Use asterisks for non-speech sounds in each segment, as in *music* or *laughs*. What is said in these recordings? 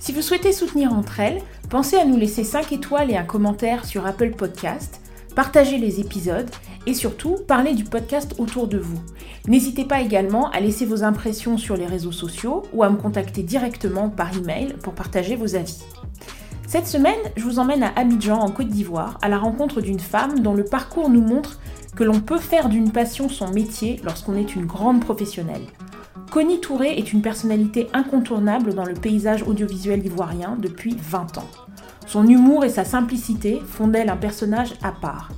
Si vous souhaitez soutenir entre elles, pensez à nous laisser 5 étoiles et un commentaire sur Apple Podcast, partager les épisodes et surtout parler du podcast autour de vous. N'hésitez pas également à laisser vos impressions sur les réseaux sociaux ou à me contacter directement par email pour partager vos avis. Cette semaine, je vous emmène à Abidjan en Côte d'Ivoire à la rencontre d'une femme dont le parcours nous montre que l'on peut faire d'une passion son métier lorsqu'on est une grande professionnelle. Connie Touré est une personnalité incontournable dans le paysage audiovisuel ivoirien depuis 20 ans. Son humour et sa simplicité font d'elle un personnage à part.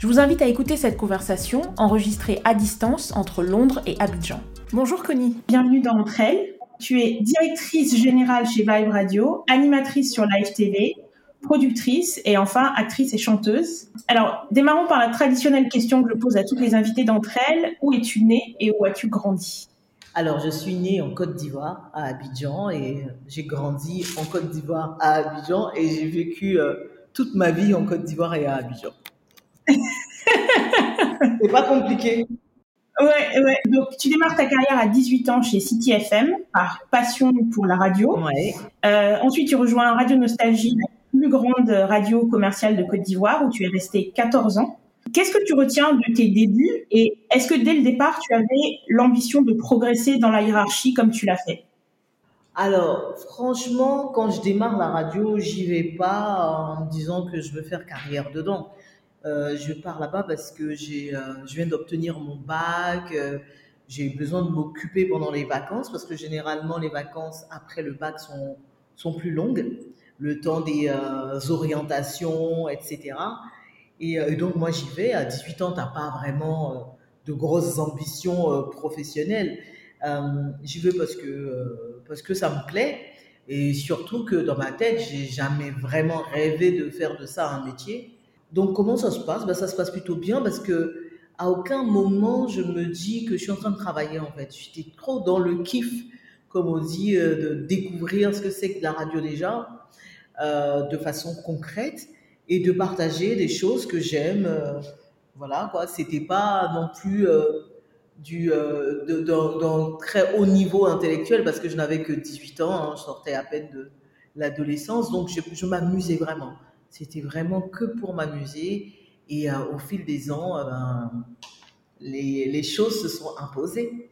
Je vous invite à écouter cette conversation enregistrée à distance entre Londres et Abidjan. Bonjour Connie, bienvenue dans Entre elles. Tu es directrice générale chez Vibe Radio, animatrice sur Live TV, productrice et enfin actrice et chanteuse. Alors, démarrons par la traditionnelle question que je pose à toutes les invitées d'entre elles. Où es-tu née et où as-tu grandi? Alors, je suis née en Côte d'Ivoire, à Abidjan, et j'ai grandi en Côte d'Ivoire, à Abidjan, et j'ai vécu euh, toute ma vie en Côte d'Ivoire et à Abidjan. *laughs* C'est pas compliqué. Ouais, ouais. Donc, tu démarres ta carrière à 18 ans chez City FM par passion pour la radio. Ouais. Euh, ensuite, tu rejoins Radio Nostalgie, plus grande radio commerciale de Côte d'Ivoire où tu es resté 14 ans. Qu'est-ce que tu retiens de tes débuts et est-ce que dès le départ, tu avais l'ambition de progresser dans la hiérarchie comme tu l'as fait? Alors, franchement, quand je démarre la radio, j'y vais pas en me disant que je veux faire carrière dedans. Euh, je pars là-bas parce que j'ai, euh, je viens d'obtenir mon bac. Euh, j'ai besoin de m'occuper pendant les vacances parce que généralement les vacances après le bac sont, sont plus longues le temps des orientations, etc. Euh, et, donc, moi, j'y vais. À 18 ans, tu n'as pas vraiment euh, de grosses ambitions professionnelles. j'y vais parce que, parce que ça me plaît. Et surtout que dans ma tête, j'ai jamais vraiment rêvé de faire de ça un métier. Donc, comment ça se passe? Ben, Ça se passe plutôt bien parce que à aucun moment je me dis que je suis en train de travailler en fait. J'étais trop dans le kiff, comme on dit, de découvrir ce que c'est que la radio déjà. Euh, de façon concrète et de partager des choses que j'aime. Euh, voilà, quoi. C'était pas non plus euh, du d'un très haut niveau intellectuel parce que je n'avais que 18 ans, hein, je sortais à peine de l'adolescence, donc je, m'amusais vraiment. C'était vraiment que pour m'amuser et au fil des ans, ben, les, les, choses se sont imposées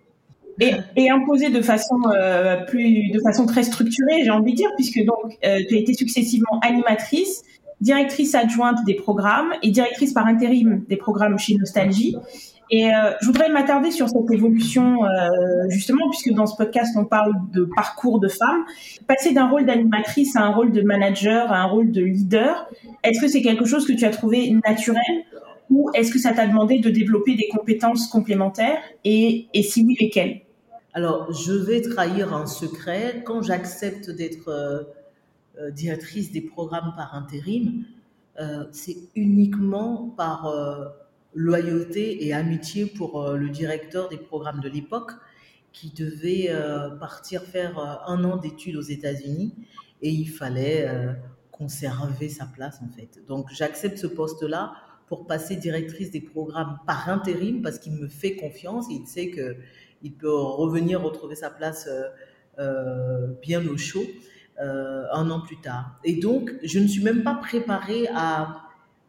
et, et imposé de façon euh, plus, de façon très structurée, j'ai envie de dire, puisque donc euh, tu as été successivement animatrice, directrice adjointe des programmes et directrice par intérim des programmes chez Nostalgie. Et euh, je voudrais m'attarder sur cette évolution, euh, justement, puisque dans ce podcast, on parle de parcours de femmes. Passer d'un rôle d'animatrice à un rôle de manager, à un rôle de leader, est-ce que c'est quelque chose que tu as trouvé naturel ou est-ce que ça t'a demandé de développer des compétences complémentaires et, si oui, lesquelles? Alors, je vais trahir un secret. Quand j'accepte d'être euh, directrice des programmes par intérim, euh, c'est uniquement par loyauté et amitié pour le directeur des programmes de l'époque qui devait partir faire un an d'études aux États-Unis et il fallait conserver sa place en fait. Donc j'accepte ce poste-là pour passer directrice des programmes par intérim parce qu'il me fait confiance et il sait que il peut revenir retrouver sa place euh, euh, bien au chaud euh, un an plus tard. Et donc, je ne suis même pas préparée à,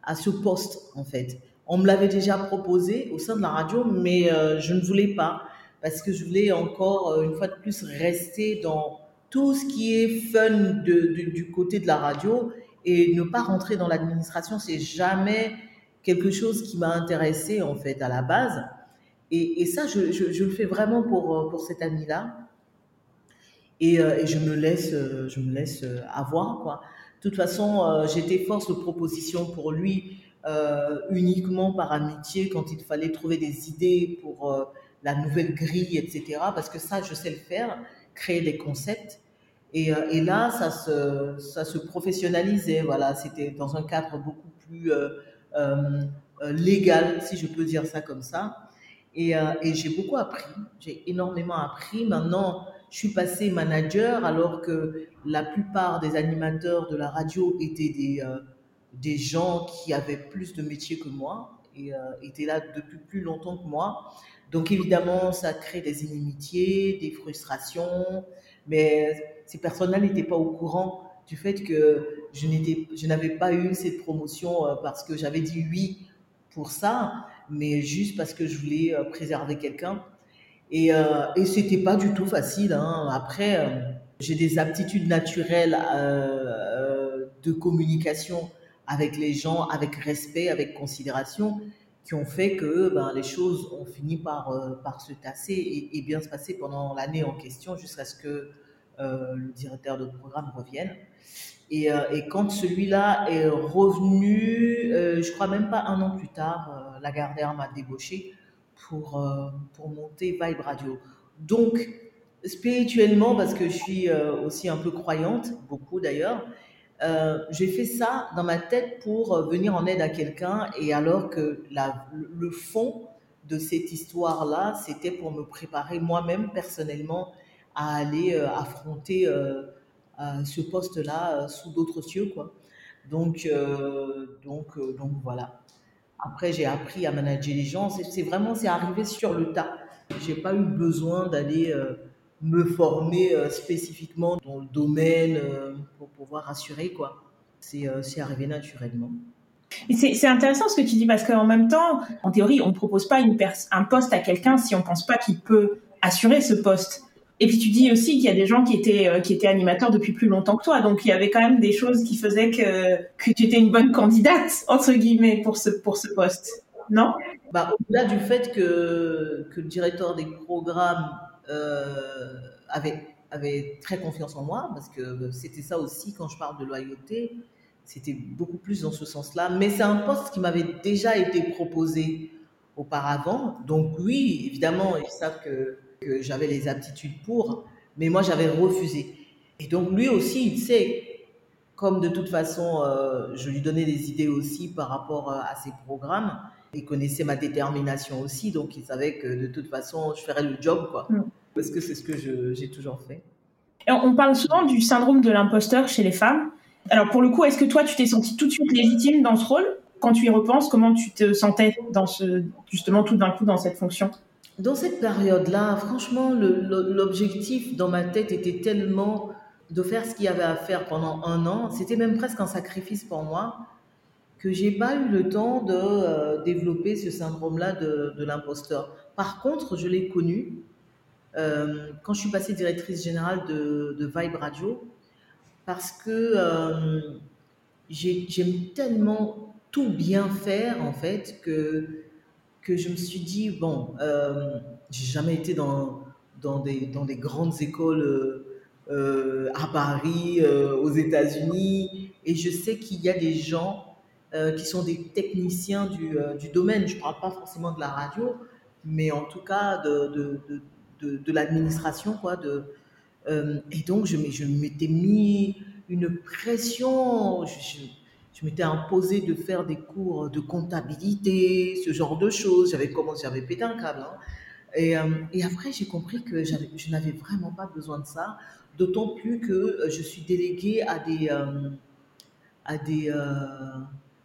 à ce poste, en fait. On me l'avait déjà proposé au sein de la radio, mais je ne voulais pas parce que je voulais encore, une fois de plus, rester dans tout ce qui est fun du côté de la radio et ne pas rentrer dans l'administration. C'est jamais quelque chose qui m'a intéressé en fait à la base. Et, ça, je, le fais vraiment pour, euh, pour cet ami-là. Et, euh, et, je me laisse, euh, je me laisse avoir quoi. De toute façon, j'étais force de proposition pour lui euh, uniquement par amitié quand il fallait trouver des idées pour la nouvelle grille, etc. Parce que ça, je sais le faire, créer des concepts. Et, euh, là, ça se, ça se professionnalisait. Voilà, c'était dans un cadre beaucoup plus euh, euh, légal, si je peux dire ça comme ça. Et j'ai beaucoup appris. J'ai énormément appris. Maintenant, je suis passée manager alors que la plupart des animateurs de la radio étaient des, des gens qui avaient plus de métiers que moi et étaient là depuis plus longtemps que moi. Donc évidemment, ça crée des inimitiés, des frustrations, mais ces personnes-là n'étaient pas au courant du fait que je n'avais pas eu cette promotion euh, parce que j'avais dit oui pour ça, mais juste parce que je voulais euh, préserver quelqu'un. Et, euh, et c'était pas du tout facile. Hein. Après, euh, j'ai des aptitudes naturelles euh, de communication avec les gens, avec respect, avec considération, qui ont fait que ben, les choses ont fini par, euh, se tasser et, bien se passer pendant l'année en question jusqu'à ce que euh, le directeur de programme revienne. Et, euh, quand celui-là est revenu, euh, je crois même pas un an plus tard, euh, Lagardère m'a débauché pour, euh, pour monter Vibe Radio. Donc, spirituellement, parce que je suis aussi un peu croyante, beaucoup d'ailleurs, euh, j'ai fait ça dans ma tête pour euh, venir en aide à quelqu'un et alors que la, le fond de cette histoire-là, c'était pour me préparer moi-même personnellement à aller euh, affronter euh, euh, ce poste-là sous d'autres cieux, quoi. Donc, donc, donc voilà. Après, j'ai appris à manager les gens. C'est vraiment, c'est arrivé sur le tas. J'ai pas eu besoin d'aller me former euh, spécifiquement dans le domaine euh, pour pouvoir assurer quoi. C'est euh, arrivé naturellement. C'est intéressant ce que tu dis parce qu'en même temps, en théorie, on ne propose pas une un poste à quelqu'un si on pense pas qu'il peut assurer ce poste. Et puis tu dis aussi qu'il y a des gens qui étaient euh, qui étaient animateurs depuis plus longtemps que toi, donc il y avait quand même des choses qui faisaient que que tu étais une bonne candidate entre guillemets pour ce pour ce poste, non? Bah au-delà du fait que que le directeur des programmes euh, avait, avait très confiance en moi, parce que c'était ça aussi quand je parle de loyauté, c'était beaucoup plus dans ce sens-là. Mais c'est un poste qui m'avait déjà été proposé auparavant. Donc oui, évidemment, ils savent que, que j'avais les aptitudes pour, mais moi j'avais refusé. Et donc lui aussi, il sait, comme de toute façon, euh, je lui donnais des idées aussi par rapport à ses programmes, il connaissait ma détermination aussi, donc il savait que de toute façon, je ferais le job, quoi. Mm. Parce que c'est ce que j'ai toujours fait. Et on parle souvent du syndrome de l'imposteur chez les femmes. Alors pour le coup, est-ce que toi, tu t'es sentie tout de suite légitime dans ce rôle? Quand tu y repenses, comment tu te sentais dans ce, justement tout d'un coup dans cette fonction? Dans cette période-là, franchement, l'objectif dans ma tête était tellement de faire ce qu'il y avait à faire pendant un an. C'était même presque un sacrifice pour moi que j'ai pas eu le temps de euh, développer ce syndrome-là de, l'imposteur. Par contre, je l'ai connu euh, quand je suis passée directrice générale de, de Vibe Radio, parce que euh, j'aime tellement tout bien faire en fait que que je me suis dit bon, euh, j'ai jamais été dans dans des dans des grandes écoles euh, à Paris, euh, aux États-Unis, et je sais qu'il y a des gens euh, qui sont des techniciens du, euh, du domaine. Je ne parle pas forcément de la radio, mais en tout cas de, de, de, de, de l'administration. Quoi, de, euh, et donc, je, je m'étais mis une pression. Je m'étais imposé de faire des cours de comptabilité, ce genre de choses. J'avais commencé, j'avais pété un câble. Hein. Et, euh, et, après, j'ai compris que je n'avais vraiment pas besoin de ça, d'autant plus que je suis déléguée à des, euh, à des, euh,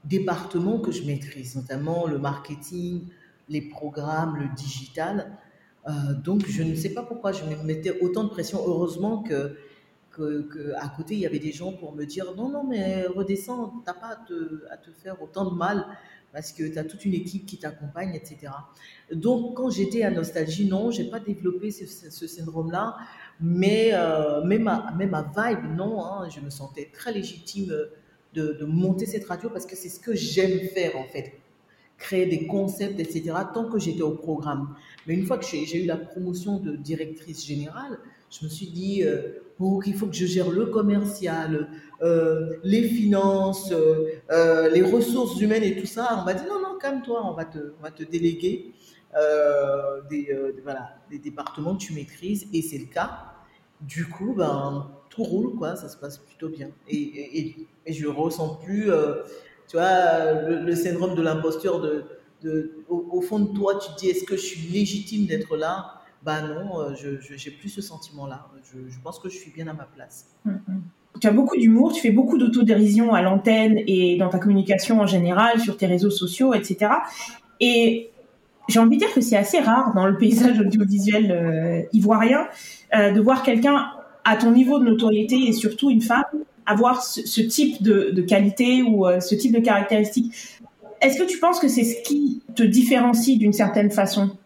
départements que je maîtrise, notamment le marketing, les programmes, le digital. Euh, donc, je ne sais pas pourquoi je me mettais autant de pression. Heureusement que, que, à côté, il y avait des gens pour me dire non, non, mais redescends, tu n'as pas à te, à te, faire autant de mal parce que tu as toute une équipe qui t'accompagne, etc. Donc, quand j'étais à Nostalgie, non, j'ai pas développé ce, syndrome-là, mais euh, même, à, même à Vibe, non, hein, je me sentais très légitime de, de monter cette radio parce que c'est ce que j'aime faire en fait créer des concepts, etc., tant que j'étais au programme. Mais une fois que j'ai eu la promotion de directrice générale, je me suis dit, euh, oh, il faut que je gère le commercial, euh, les finances, euh, les ressources humaines et tout ça. On m'a dit, non, non, calme-toi, on, va te, on va te déléguer des, voilà, des départements que tu maîtrises, et c'est le cas. Du coup, ben, tout roule, quoi, ça se passe plutôt bien. Et, et, et je ressens plus, euh, tu vois, le, syndrome de l'imposture de, de au, fond de toi, tu te dis, est-ce que je suis légitime d'être là? Bah non, euh, je n'ai plus ce sentiment-là. Je, pense que je suis bien à ma place. Mm, mm. Tu as beaucoup d'humour, tu fais beaucoup d'autodérision à l'antenne et dans ta communication en général, sur tes réseaux sociaux, etc. Et j'ai envie de dire que c'est assez rare dans le paysage audiovisuel euh, ivoirien euh, de voir quelqu'un à ton niveau de notoriété et surtout une femme avoir ce, type de, qualité ou ce type de caractéristiques. Est-ce que tu penses que c'est ce qui te différencie d'une certaine façon?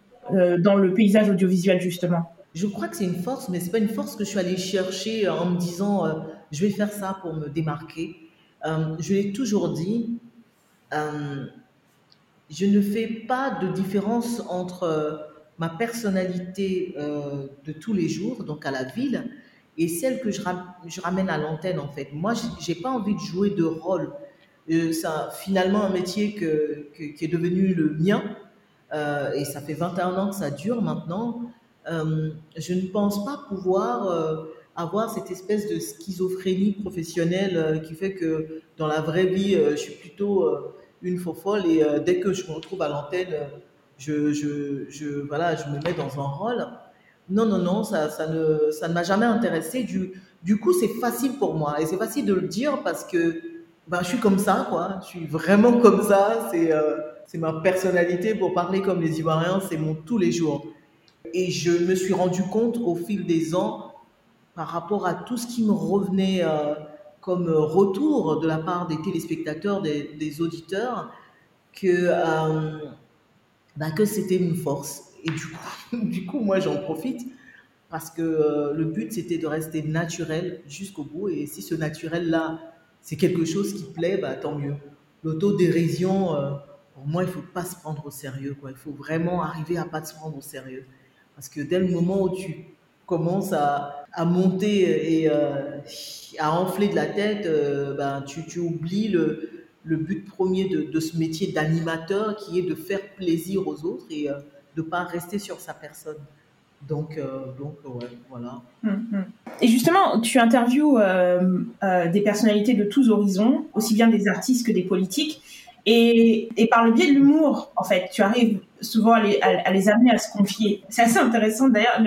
Dans le paysage audiovisuel justement Je crois que c'est une force, mais c'est pas une force que je suis allée chercher en me disant je vais faire ça pour me démarquer. je l'ai toujours dit je ne fais pas de différence entre euh, ma personnalité euh, de tous les jours, donc à la ville, et celle que je, ramène à l'antenne en fait. Moi, j'ai pas envie de jouer de rôle. Euh, c'est finalement un métier qui est devenu le mien, et ça fait 21 ans que ça dure maintenant. je ne pense pas pouvoir avoir cette espèce de schizophrénie professionnelle qui fait que dans la vraie vie, je suis plutôt une faux folle et euh, dès que je me retrouve à l'antenne, je, je, je, voilà, je me mets dans un rôle. Non, non, non, ça, ça ne, ça ne m'a jamais intéressé. Du, du coup, c'est facile pour moi et c'est facile de le dire parce que ben, je suis comme ça, quoi. Je suis vraiment comme ça. C'est euh, c'est ma personnalité pour parler comme les Ivoiriens, c'est mon tous les jours. Et je me suis rendu compte au fil des ans, par rapport à tout ce qui me revenait euh, comme retour de la part des téléspectateurs, des, auditeurs, que, euh, bah, que c'était une force. Et du coup, *laughs* du coup moi, j'en profite parce que euh, le but, c'était de rester naturel jusqu'au bout. Et si ce naturel-là, c'est quelque chose qui plaît, bah, tant mieux. L'autodérision, pour moi, il faut pas se prendre au sérieux. Quoi. Il faut vraiment arriver à pas se prendre au sérieux. Parce que dès le moment où tu commences à, monter et euh, à enfler de la tête, euh, ben, tu, oublies le, but premier de, de ce métier d'animateur qui est de faire plaisir aux autres et euh, de ne pas rester sur sa personne. Donc, donc ouais, voilà. Hum, hum. Et justement, tu interviews des personnalités de tous horizons, aussi bien des artistes que des politiques. Et, par le biais de l'humour, en fait, tu arrives souvent à les, amener à se confier. C'est assez intéressant d'ailleurs,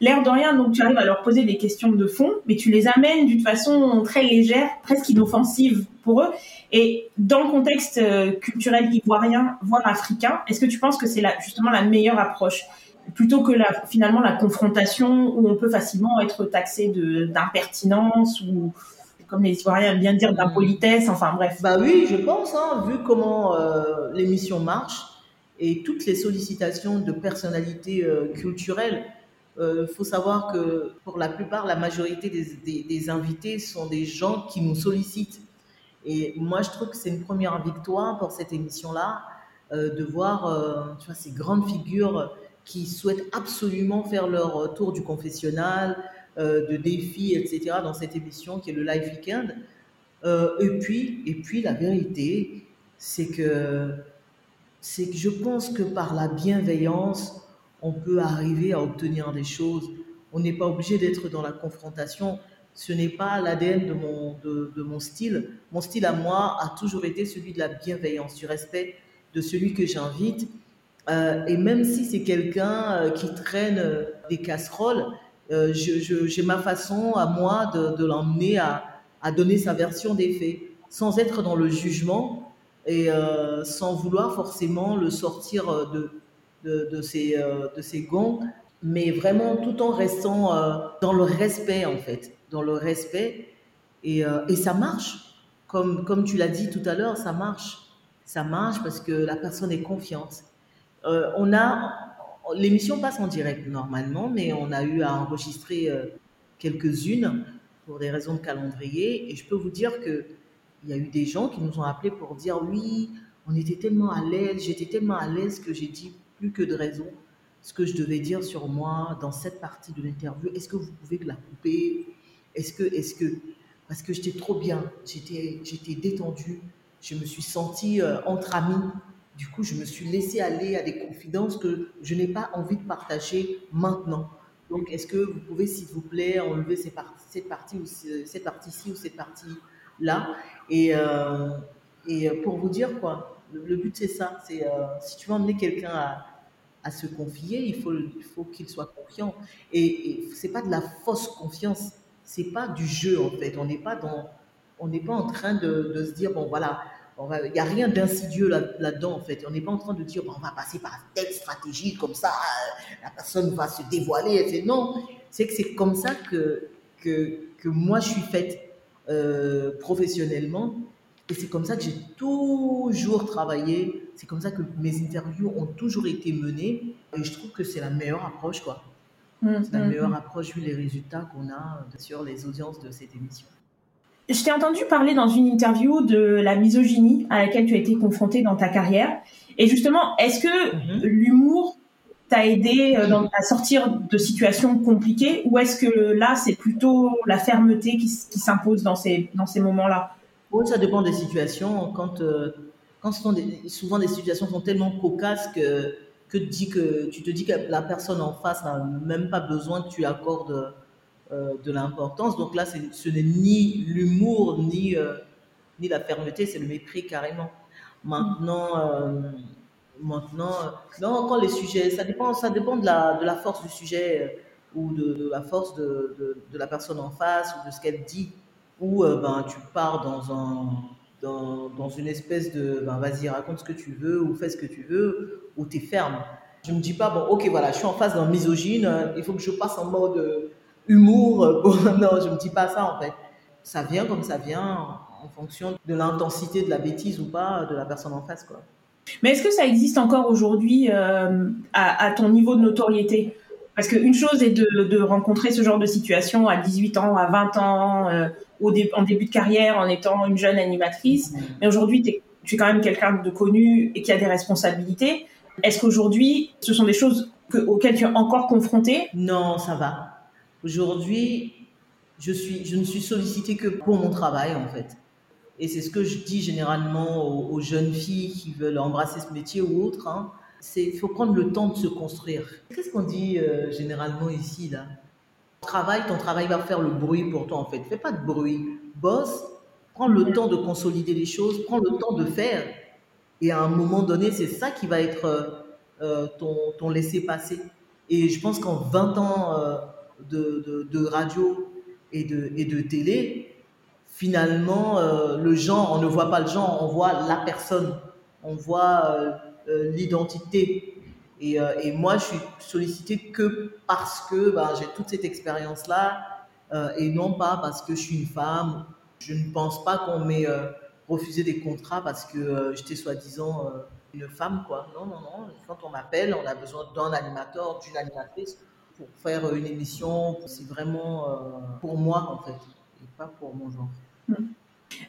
l'air de rien, donc tu arrives à leur poser des questions de fond, mais tu les amènes d'une façon très légère, presque inoffensive pour eux. Et dans le contexte euh, culturel ivoirien, voire africain, est-ce que tu penses que c'est justement la meilleure approche? Plutôt que finalement la confrontation où on peut facilement être taxé d'impertinence ou comme les Ivoiriens aiment bien dire d'impolitesse, enfin bref. Bah oui, je pense, hein, vu comment euh, l'émission marche, et toutes les sollicitations de personnalités euh, culturelles. Il euh, faut savoir que pour la plupart, la majorité des, des, invités sont des gens qui nous sollicitent. Et moi, je trouve que c'est une première victoire pour cette émission-là, euh, de voir tu vois, ces grandes figures qui souhaitent absolument faire leur tour du confessionnal, de défis, etc., dans cette émission qui est le Live Weekend. et, puis, et puis, la vérité, c'est que que je pense que par la bienveillance, on peut arriver à obtenir des choses. On n'est pas obligé d'être dans la confrontation. Ce n'est pas l'ADN de mon, de, mon style. Mon style à moi a toujours été celui de la bienveillance, du respect de celui que j'invite. Euh, et même si c'est quelqu'un euh, qui traîne euh, des casseroles, j'ai ma façon à moi de, l'emmener à, donner sa version des faits, sans être dans le jugement, et euh, sans vouloir forcément le sortir euh, de, ses, euh, de gonds, mais vraiment tout en restant dans le respect en fait, dans le respect. Et, et ça marche, comme, comme tu l'as dit tout à l'heure, ça marche. Ça marche parce que la personne est confiante. on a, l'émission passe en direct normalement, mais on a eu à enregistrer quelques-unes pour des raisons de calendrier. Et je peux vous dire que il y a eu des gens qui nous ont appelés pour dire oui, on était tellement à l'aise, j'étais tellement à l'aise que j'ai dit plus que de raison ce que je devais dire sur moi dans cette partie de l'interview. Est-ce que vous pouvez la couper? Est-ce que, est-ce que, parce que j'étais trop bien, j'étais, j'étais détendue, je me suis sentie euh, entre amis. Du coup, je me suis laissée aller à des confidences que je n'ai pas envie de partager maintenant. Donc, est-ce que vous pouvez, s'il vous plaît, enlever cette partie cette partie-ci ou cette partie-là? Et, euh, et pour vous dire quoi, le, but c'est ça. C'est euh, si tu veux emmener quelqu'un à, à, se confier, il faut, il faut qu'il soit confiant. Et, et c'est pas de la fausse confiance. C'est pas du jeu en fait. On n'est pas pas en train de, de, se dire bon voilà, il n'y a rien d'insidieux là-dedans, en fait. On n'est pas en train de dire, on va passer par telle stratégie, comme ça, la personne va se dévoiler. Non, c'est que c'est comme ça que, que, que, moi, je suis faite euh, professionnellement. Et c'est comme ça que j'ai toujours travaillé. C'est comme ça que mes interviews ont toujours été menées. Et je trouve que c'est la meilleure approche, quoi. Mmh, c'est la mmh, meilleure mmh. approche vu les résultats qu'on a sur les audiences de cette émission. Je t'ai entendu parler dans une interview de la misogynie à laquelle tu as été confrontée dans ta carrière. Et justement, est-ce que mhm. l'humour t'a aidé euh, à sortir de situations compliquées ou est-ce que là, c'est plutôt la fermeté qui, s'impose dans ces, dans ces moments-là? Oh, Ça dépend des situations. Quand, euh, quand sont souvent des situations sont tellement cocasses que, que, que tu te dis que la personne en face n'a même pas besoin que tu accordes euh, de l'importance. Donc là, ce n'est ni l'humour, ni, euh, ni la fermeté, c'est le mépris carrément. Maintenant, euh, maintenant non, quand les sujets, ça dépend, ça dépend de la, de la force du sujet ou de, la force de, de, la personne en face ou de ce qu'elle dit. Ou ben, tu pars dans, un, dans, dans une espèce de ben, vas-y, raconte ce que tu veux ou fais ce que tu veux, ou tu es ferme. Je ne me dis pas, bon, ok, voilà, je suis en face d'un misogyne, il faut que je passe en mode humour. Euh, *laughs* non, je ne me dis pas ça en fait. Ça vient comme ça vient en fonction de l'intensité de la bêtise ou pas de la personne en face. Quoi. Mais est-ce que ça existe encore aujourd'hui euh, à, ton niveau de notoriété? Parce qu'une chose est de, rencontrer ce genre de situation à 18 ans, à 20 ans, euh, au en début de carrière, en étant une jeune animatrice. Mmh. Mais aujourd'hui, tu es quand même quelqu'un de connu et qui a des responsabilités. Est-ce qu'aujourd'hui, ce sont des choses auxquelles tu es encore confronté Non, ça va. Aujourd'hui, je, ne suis sollicitée que pour mon travail, en fait. Et c'est ce que je dis généralement aux, jeunes filles qui veulent embrasser ce métier ou autre. Hein. C'est il faut prendre le temps de se construire. Qu'est-ce qu'on dit euh, généralement ici là? Travail, ton travail va faire le bruit pour toi en fait. Fais pas de bruit. Bosse, prends le temps de consolider les choses, prends le temps de faire. Et à un moment donné, c'est ça qui va être euh, euh, ton, ton laisser-passer. Et je pense qu'en 20 ans de, de, radio et de, et de télé, finalement, euh, le genre, on ne voit pas le genre, on voit la personne, on voit euh, euh, l'identité. Et, et, moi, je suis sollicitée que parce que ben, j'ai toute cette expérience-là et non pas parce que je suis une femme. Je ne pense pas qu'on m'ait refusé des contrats parce que j'étais soi-disant une femme, quoi. Non, non, non. Quand on m'appelle, on a besoin d'un animateur, d'une animatrice pour faire une émission. C'est vraiment euh, pour moi, en fait, et pas pour mon genre. Hmm.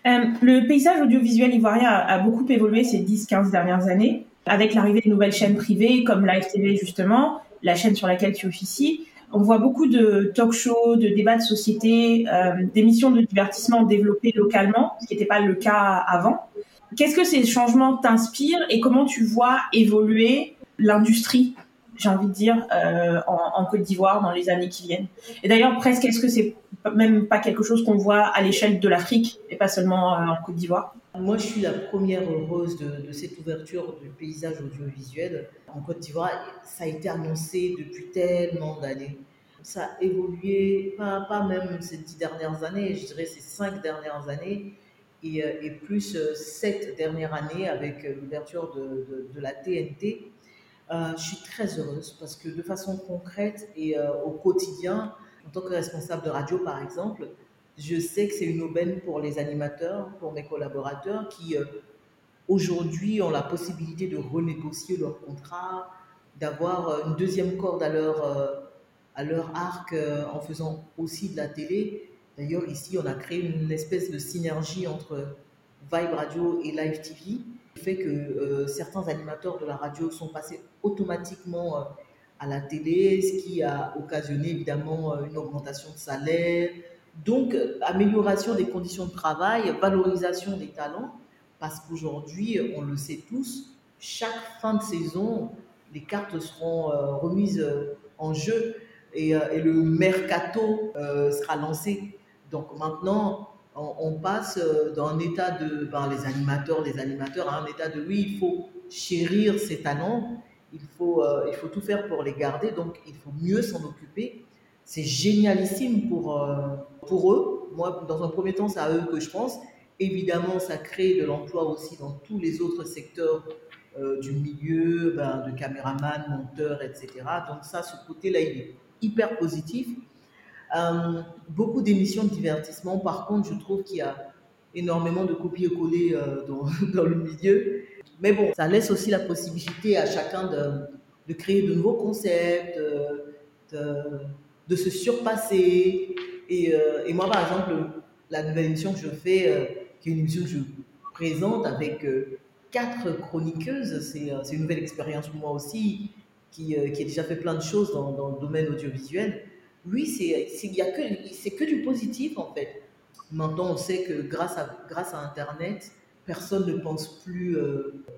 Euh, le paysage audiovisuel ivoirien a, beaucoup évolué ces 10-15 dernières années, avec l'arrivée de nouvelles chaînes privées comme Live TV justement, la chaîne sur laquelle tu officies. On voit beaucoup de talk shows, de débats de société, euh, d'émissions de divertissement développées localement, ce qui n'était pas le cas avant. Qu'est-ce que ces changements t'inspirent et comment tu vois évoluer l'industrie? J'ai envie de dire, euh, en, Côte d'Ivoire dans les années qui viennent. Et d'ailleurs, presque, est-ce que c'est même pas quelque chose qu'on voit à l'échelle de l'Afrique et pas seulement euh, en Côte d'Ivoire? Moi, je suis la première heureuse de, cette ouverture du paysage audiovisuel en Côte d'Ivoire. Ça a été annoncé depuis tellement d'années. Ça a évolué, pas, pas même ces dix dernières années, je dirais ces cinq dernières années. Et, euh, plus sept dernières années avec l'ouverture de la TNT, euh, je suis très heureuse parce que de façon concrète et euh, au quotidien, en tant que responsable de radio par exemple, je sais que c'est une aubaine pour les animateurs, pour mes collaborateurs qui euh, aujourd'hui ont la possibilité de renégocier leur contrat, d'avoir une deuxième corde à leur, à leur arc en faisant aussi de la télé. D'ailleurs, ici, on a créé une espèce de synergie entre Vibe Radio et Live TV fait que euh, certains animateurs de la radio sont passés automatiquement euh, à la télé, ce qui a occasionné évidemment euh, une augmentation de salaire. Donc, amélioration des conditions de travail, valorisation des talents, parce qu'aujourd'hui, on le sait tous, chaque fin de saison, les cartes seront remises en jeu. et, le mercato sera lancé. Donc maintenant, on, passe d'un état de, ben, les animateurs, les animateurs, à un état de oui, il faut chérir ces talents, il faut, il faut tout faire pour les garder, donc il faut mieux s'en occuper. C'est génialissime pour, pour eux. Moi, dans un premier temps, c'est à eux que je pense. Évidemment, ça crée de l'emploi aussi dans tous les autres secteurs euh, du milieu, ben, de caméraman, monteur, etc. Donc ça, ce côté-là, il est hyper positif. Euh, beaucoup d'émissions de divertissement, par contre, je trouve qu'il y a énormément de copier-coller euh, dans, *laughs* dans, le milieu. Mais bon, ça laisse aussi la possibilité à chacun de, créer de nouveaux concepts, de, se surpasser. Et, et, moi, par exemple, la nouvelle émission que je fais, qui est une émission que je présente avec euh, quatre chroniqueuses. C'est euh, une nouvelle expérience pour moi aussi, qui, euh, a déjà fait plein de choses dans le domaine audiovisuel. Oui, c'est que, que du positif en fait. Maintenant, on sait que grâce à, grâce à Internet, personne ne pense plus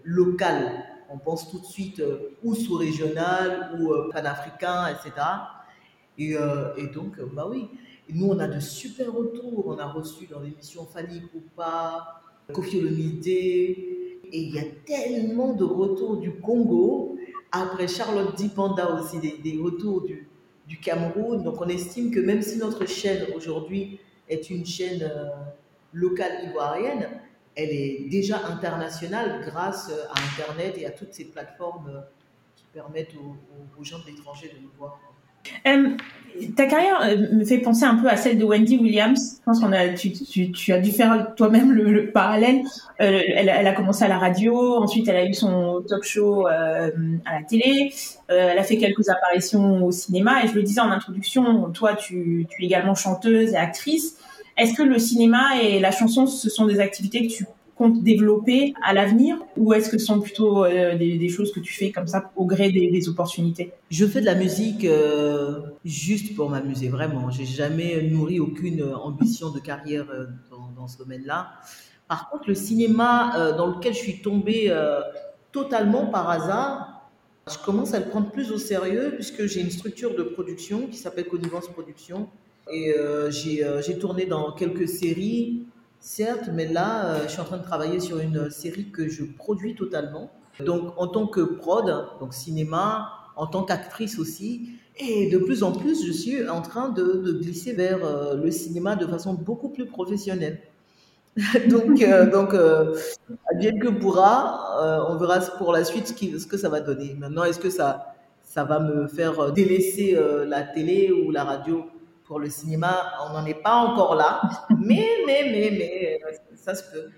local. On pense tout de suite ou sous-régional ou panafricain, etc. Et, et donc, bah oui, nous, on a de super retours. On a reçu dans l'émission Fanny Koupa, Kofi Olomide, et il y a tellement de retours du Congo. Après Charlotte Dipanda aussi, des, retours du, du, Cameroun. Donc on estime que même si notre chaîne aujourd'hui est une chaîne euh, locale ivoirienne, elle est déjà internationale grâce à Internet et à toutes ces plateformes euh, qui permettent aux gens de l'étranger de nous voir. Euh, ta carrière euh, me fait penser un peu à celle de Wendy Williams. Je pense qu'on a, tu, as dû faire toi-même le, parallèle. Euh, elle, elle, a commencé à la radio, ensuite elle a eu son talk show à la télé. elle a fait quelques apparitions au cinéma. Et je le disais en introduction, toi, tu, tu es également chanteuse et actrice. Est-ce que le cinéma et la chanson, ce sont des activités que tu compte développer à l'avenir ou est-ce que ce sont plutôt euh, des, choses que tu fais comme ça au gré des, opportunités? Je fais de la musique euh, juste pour m'amuser, vraiment. J'ai jamais nourri aucune ambition de carrière euh, dans, ce domaine-là. Par contre, le cinéma dans lequel je suis tombée totalement par hasard, je commence à le prendre plus au sérieux puisque j'ai une structure de production qui s'appelle Connivence Production. Et j'ai tourné dans quelques séries Certes, mais là, euh, je suis en train de travailler sur une série que je produis totalement. Donc, en tant que prod, donc cinéma, en tant qu'actrice aussi. Et de plus en plus, je suis en train de, glisser vers euh, le cinéma de façon beaucoup plus professionnelle. *laughs* donc, euh, donc bien que pourra, on verra pour la suite ce, ce, que ça va donner. Maintenant, est-ce que ça, ça va me faire délaisser la télé ou la radio? Pour le cinéma, on n'en est pas encore là, *laughs* mais, mais, mais, mais, euh, ça se peut.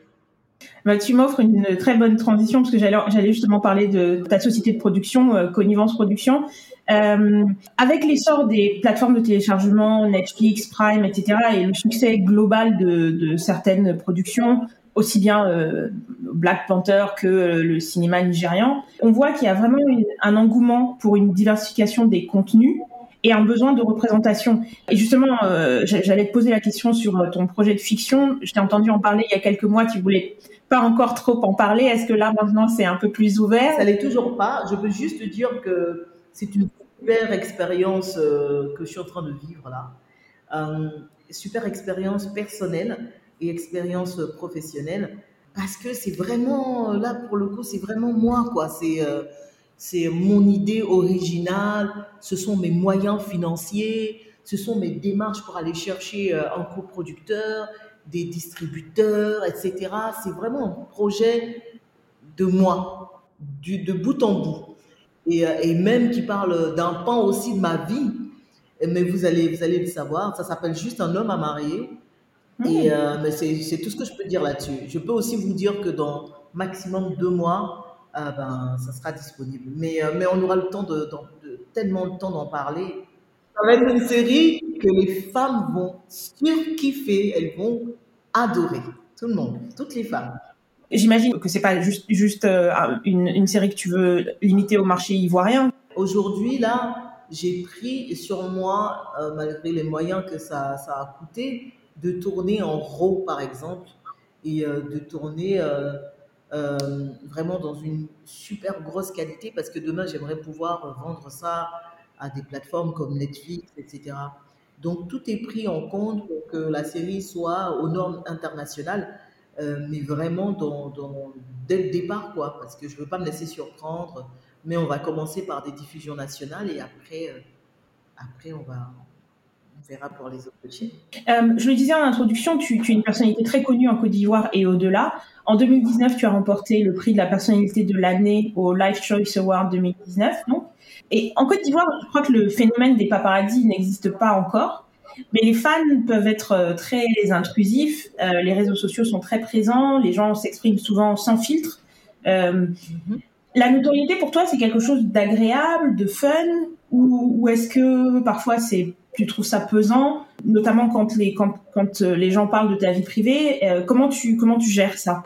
Bah, tu m'offres une très bonne transition parce que j'allais justement parler de ta société de production, euh, Connivence Production. Euh, avec l'essor des plateformes de téléchargement, Netflix, Prime, etc., et le succès global de, de certaines productions, aussi bien euh, Black Panther que le cinéma nigérian, on voit qu'il y a vraiment un engouement pour une diversification des contenus et un besoin de représentation. Et justement, euh, j'allais te poser la question sur euh, ton projet de fiction. Je t'ai entendu en parler il y a quelques mois. Tu voulais pas encore trop en parler. Est-ce que là maintenant c'est un peu plus ouvert? Ça l'est toujours pas. Je peux juste dire que c'est une super expérience euh, que je suis en train de vivre là. Super expérience personnelle et expérience professionnelle parce que c'est vraiment là pour le coup c'est vraiment moi quoi. C'est c'est mon idée originale, ce sont mes moyens financiers, ce sont mes démarches pour aller chercher euh, un coproducteur, des distributeurs, etc. C'est vraiment un projet de moi, du, de bout en bout. Et, euh, et même qui parle d'un pan aussi de ma vie. Mais vous allez, vous allez le savoir, ça s'appelle juste un homme à marier. Et euh, mais c'est tout ce que je peux dire là-dessus. Je peux aussi vous dire que dans maximum deux mois, ah ben, ça sera disponible. Mais, euh, mais on aura le temps de, tellement le temps d'en parler. Ça va être une série que les femmes vont surkiffer, elles vont adorer. Tout le monde, toutes les femmes. J'imagine que c'est pas juste, juste euh, une, une, série que tu veux limiter au marché ivoirien. Aujourd'hui, là, j'ai pris sur moi, euh, malgré les moyens que ça, ça, a coûté, de tourner en RAW, par exemple, et de tourner euh, vraiment dans une super grosse qualité parce que demain j'aimerais pouvoir vendre ça à des plateformes comme Netflix, etc. Donc tout est pris en compte pour que la série soit aux normes internationales, euh, mais vraiment dans, dès le départ, quoi, parce que je ne veux pas me laisser surprendre. Mais on va commencer par des diffusions nationales et après, euh, après on va, on verra pour les autres chaînes. Euh, je le disais en introduction, tu, tu, es une personnalité très connue en Côte d'Ivoire et au-delà. En 2019, tu as remporté le prix de la personnalité de l'année au Life Choice Award 2019. Donc. Et en Côte d'Ivoire, je crois que le phénomène des paparazzis n'existe pas encore. Mais les fans peuvent être euh, très intrusifs, euh, les réseaux sociaux sont très présents, les gens s'expriment souvent sans filtre. Euh, mm-hmm. La notoriété pour toi, c'est quelque chose d'agréable, de fun, ou, est-ce que parfois c'est tu trouves ça pesant, notamment quand les quand, quand les gens parlent de ta vie privée. comment tu comment tu gères ça?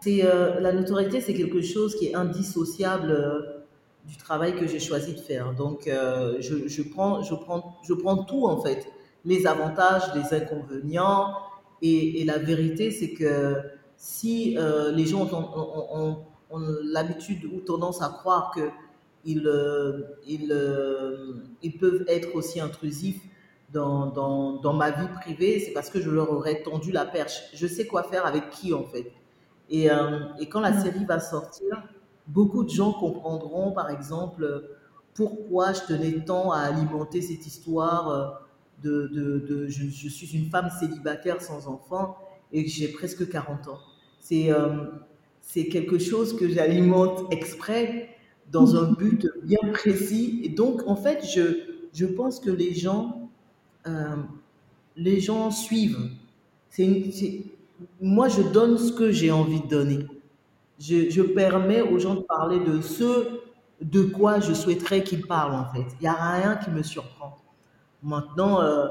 C'est la notoriété, c'est quelque chose qui est indissociable du travail que j'ai choisi de faire. Donc, je, je, prends, je, prends, je prends tout en fait les avantages, les inconvénients. Et, la vérité, c'est que si euh, les gens ont, l'habitude ou tendance à croire qu'ils euh, ils, euh, ils peuvent être aussi intrusifs dans, dans, dans ma vie privée, c'est parce que je leur aurais tendu la perche. Je sais quoi faire avec qui, en fait. Et, et quand la série va sortir, beaucoup de gens comprendront, par exemple, pourquoi je tenais tant à alimenter cette histoire de, de, je, suis une femme célibataire sans enfant et j'ai presque 40 ans. C'est euh, c'est quelque chose que j'alimente exprès dans un but bien précis. Et donc, en fait, je, je pense que les gens, euh, les gens suivent. Moi, je donne ce que j'ai envie de donner. Je, je, permets aux gens de parler de ce de quoi je souhaiterais qu'ils parlent, en fait. Il n'y a rien qui me surprend. Maintenant, euh,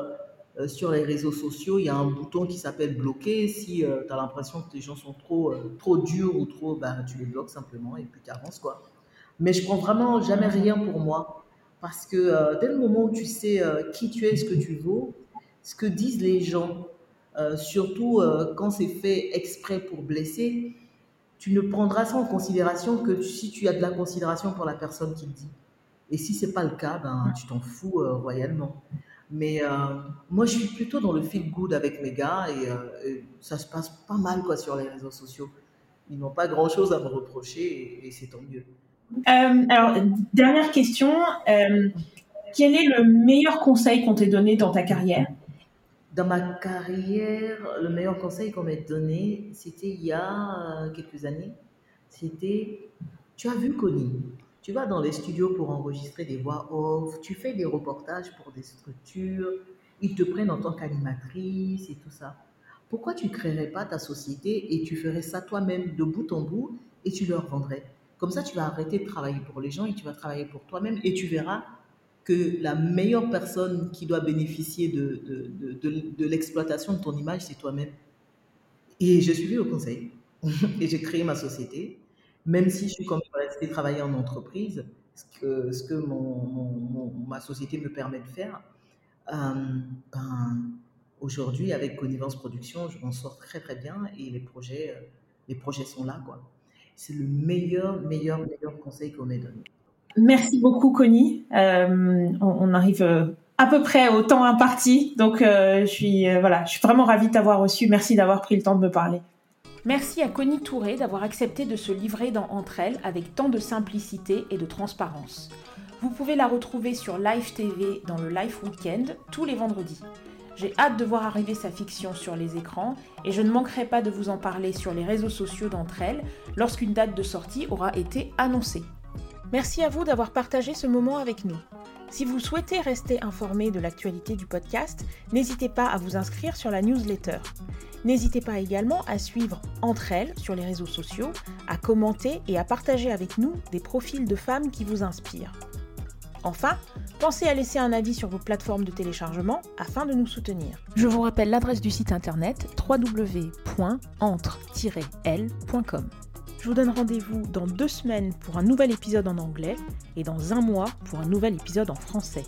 euh, sur les réseaux sociaux, il y a un bouton qui s'appelle bloquer. Si euh, tu as l'impression que les gens sont trop, trop durs ou trop, bah, tu les bloques simplement et puis tu avances. Quoi. Mais je prends vraiment jamais rien pour moi. Parce que dès le moment où tu sais qui tu es, ce que tu vaux, ce que disent les gens, surtout quand c'est fait exprès pour blesser, tu ne prendras ça en considération que si tu as de la considération pour la personne qui le dit. Et si c'est pas le cas, ben, tu t'en fous euh, royalement. Mais euh, moi, je suis plutôt dans le feel good avec mes gars euh, et, ça se passe pas mal quoi sur les réseaux sociaux. Ils n'ont pas grand chose à me reprocher et, c'est tant mieux. alors, dernière question. quel est le meilleur conseil qu'on t'ait donné dans ta carrière? Dans ma carrière, le meilleur conseil qu'on m'ait donné, c'était il y a quelques années. C'était, tu as vu Connie? Tu vas dans les studios pour enregistrer des voix off, tu fais des reportages pour des structures, ils te prennent en tant qu'animatrice et tout ça. Pourquoi tu ne créerais pas ta société et tu ferais ça toi-même de bout en bout et tu leur vendrais? Comme ça, tu vas arrêter de travailler pour les gens et tu vas travailler pour toi-même et tu verras que la meilleure personne qui doit bénéficier de, de, de, l'exploitation de ton image, c'est toi-même. Et je suis au conseil *laughs* et j'ai créé ma société même si je suis comme rester travailler en entreprise, ce que, ce que mon, ma société me permet de faire, euh, ben, aujourd'hui, avec Connivence Production, je m'en sors très très bien et les projets, euh, les projets sont là. quoi. C'est le meilleur, meilleur, meilleur conseil qu'on m'ait donné. Merci beaucoup, Connie. Euh, on, arrive à peu près au temps imparti, donc je suis voilà, je suis vraiment ravie de t'avoir reçu. Merci d'avoir pris le temps de me parler. Merci à Connie Touré d'avoir accepté de se livrer dans Entre elles avec tant de simplicité et de transparence. Vous pouvez la retrouver sur Live TV dans le Live Weekend tous les vendredis. J'ai hâte de voir arriver sa fiction sur les écrans et je ne manquerai pas de vous en parler sur les réseaux sociaux d'entre elles lorsqu'une date de sortie aura été annoncée. Merci à vous d'avoir partagé ce moment avec nous. Si vous souhaitez rester informé de l'actualité du podcast, n'hésitez pas à vous inscrire sur la newsletter. N'hésitez pas également à suivre Entre elles sur les réseaux sociaux, à commenter et à partager avec nous des profils de femmes qui vous inspirent. Enfin, pensez à laisser un avis sur vos plateformes de téléchargement afin de nous soutenir. Je vous rappelle l'adresse du site internet www.entre-l.com. Je vous donne rendez-vous dans deux semaines pour un nouvel épisode en anglais et dans un mois pour un nouvel épisode en français.